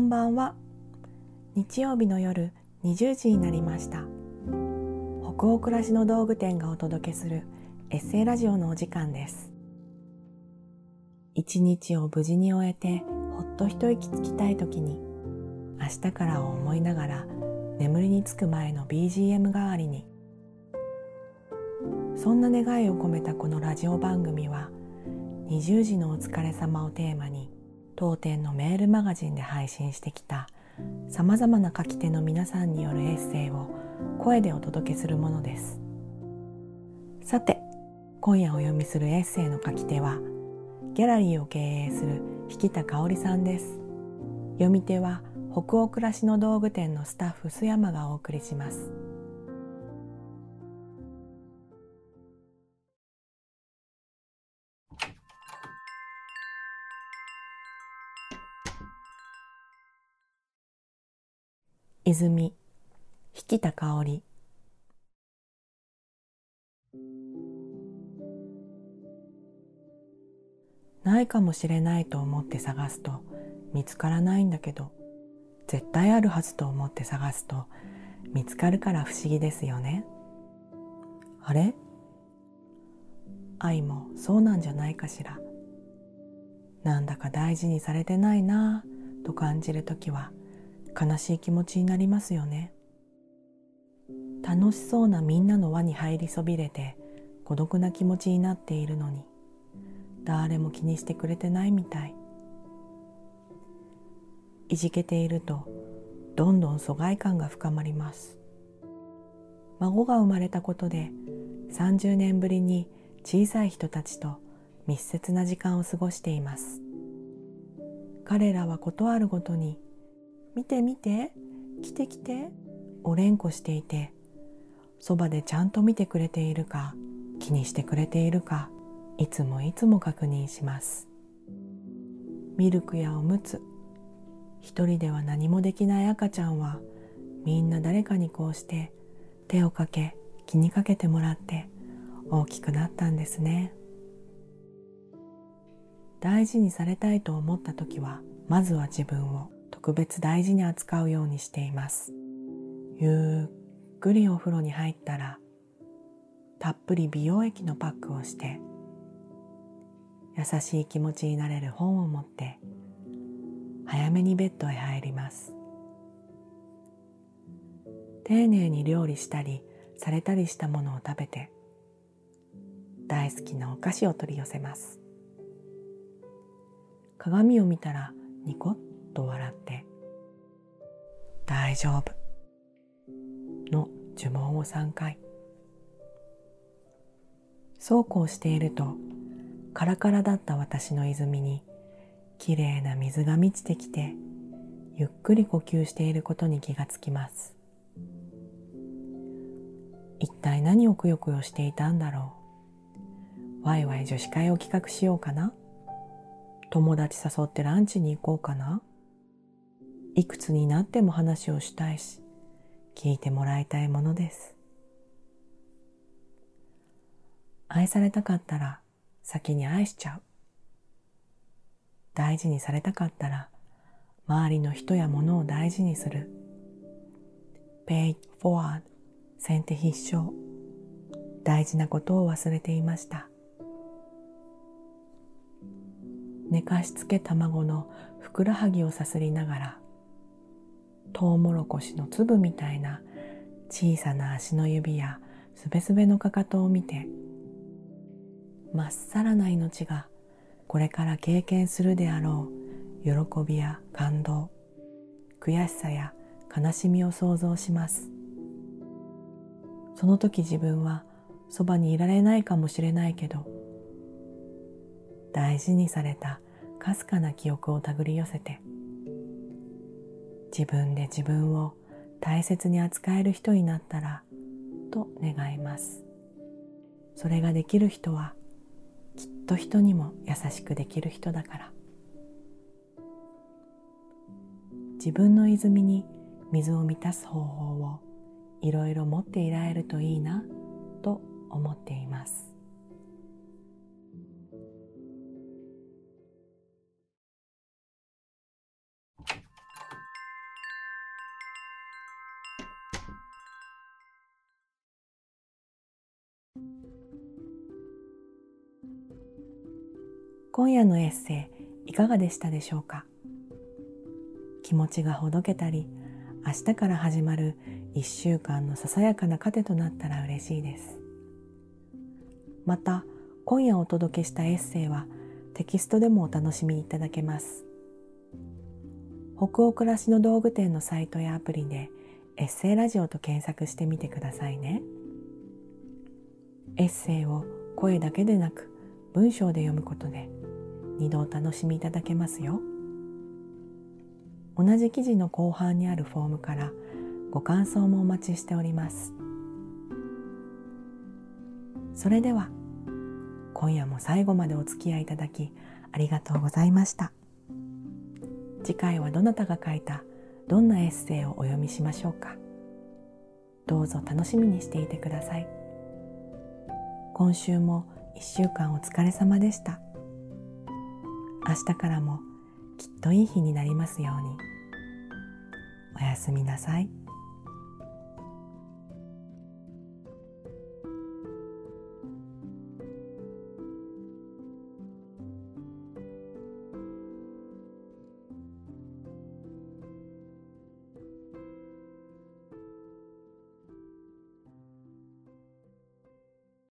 んばんは。日曜日の夜20時になりました。北欧暮らしの道具店がお届けするエッセイラジオのお時間です。一日を無事に終えてほっと一息つきたい時に明日からを思いながら眠りにつく前の BGM 代わりに。そんな願いを込めたこのラジオ番組は20時のお疲れ様をテーマに当店のメールマガジンで配信してきたさまざまな書き手の皆さんによるエッセイを声でお届けするものです。さて今夜お読みするエッセイの書き手はギャラリーを経営する引田香織さんです。読み手は北欧暮らしの道具店のスタッフ須山がお送りします。泉。引田香織。ないかもしれないと思って探すと見つからないんだけど絶対あるはずと思って探すと見つかるから不思議ですよね。あれ？愛もそうなんじゃないかしら。なんだか大事にされてないなぁと感じるときは悲しい気持ちになりますよね。楽しそうなみんなの輪に入りそびれて孤独な気持ちになっているのに誰も気にしてくれてないみたい。いじけているとどんどん疎外感が深まります。孫が生まれたことで30年ぶりに小さい人たちと密接な時間を過ごしています。彼らは事あるごとに見て見て来て来てお連呼していてそばでちゃんと見てくれているか気にしてくれているかいつもいつも確認します。ミルクやおむつ一人では何もできない赤ちゃんはみんな誰かにこうして手をかけ気にかけてもらって大きくなったんですね。大事にされたいと思った時はまずは自分を。特別大事に扱うようにしています。ゆっくりお風呂に入ったらたっぷり美容液のパックをして優しい気持ちになれる本を持って早めにベッドへ入ります。丁寧に料理したりされたりしたものを食べて大好きなお菓子を取り寄せます。鏡を見たらニコッと笑って「大丈夫」の呪文を3回。そうこうしているとカラカラだった私の泉にきれいな水が満ちてきてゆっくり呼吸していることに気がつきます。一体何をくよくよしていたんだろう。ワイワイ女子会を企画しようかな。友達誘ってランチに行こうかな。いくつになっても話をしたいし聞いてもらいたいものです。愛されたかったら先に愛しちゃう。大事にされたかったら周りの人や物を大事にする。Pay forward 先手必勝。大事なことを忘れていました。寝かしつけ卵のふくらはぎをさすりながらトウモロコシの粒みたいな小さな足の指やすべすべのかかとを見てまっさらな命がこれから経験するであろう喜びや感動悔しさや悲しみを想像します。その時自分はそばにいられないかもしれないけど大事にされたかすかな記憶を手繰り寄せて自分で自分を大切に扱える人になったらと願います。それができる人はきっと人にも優しくできる人だから。自分の泉に水を満たす方法をいろいろ持っていられるといいなと思っています。今夜のエッセイいかがでしたでしょうか？気持ちがほどけたり明日から始まる一週間のささやかな糧となったら嬉しいです。また今夜お届けしたエッセイはテキストでもお楽しみいただけます。北欧暮らしの道具店のサイトやアプリでエッセイラジオと検索してみてくださいね。エッセイを声だけでなく文章で読むことで二度お楽しみいただけますよ。同じ記事の後半にあるフォームからご感想もお待ちしております。それでは今夜も最後までお付き合いいただきありがとうございました。次回はどなたが書いたどんなエッセイをお読みしましょうか。どうぞ楽しみにしていてください。今週も一週間お疲れ様でした明日からもきっといい日になりますようにおやすみなさい。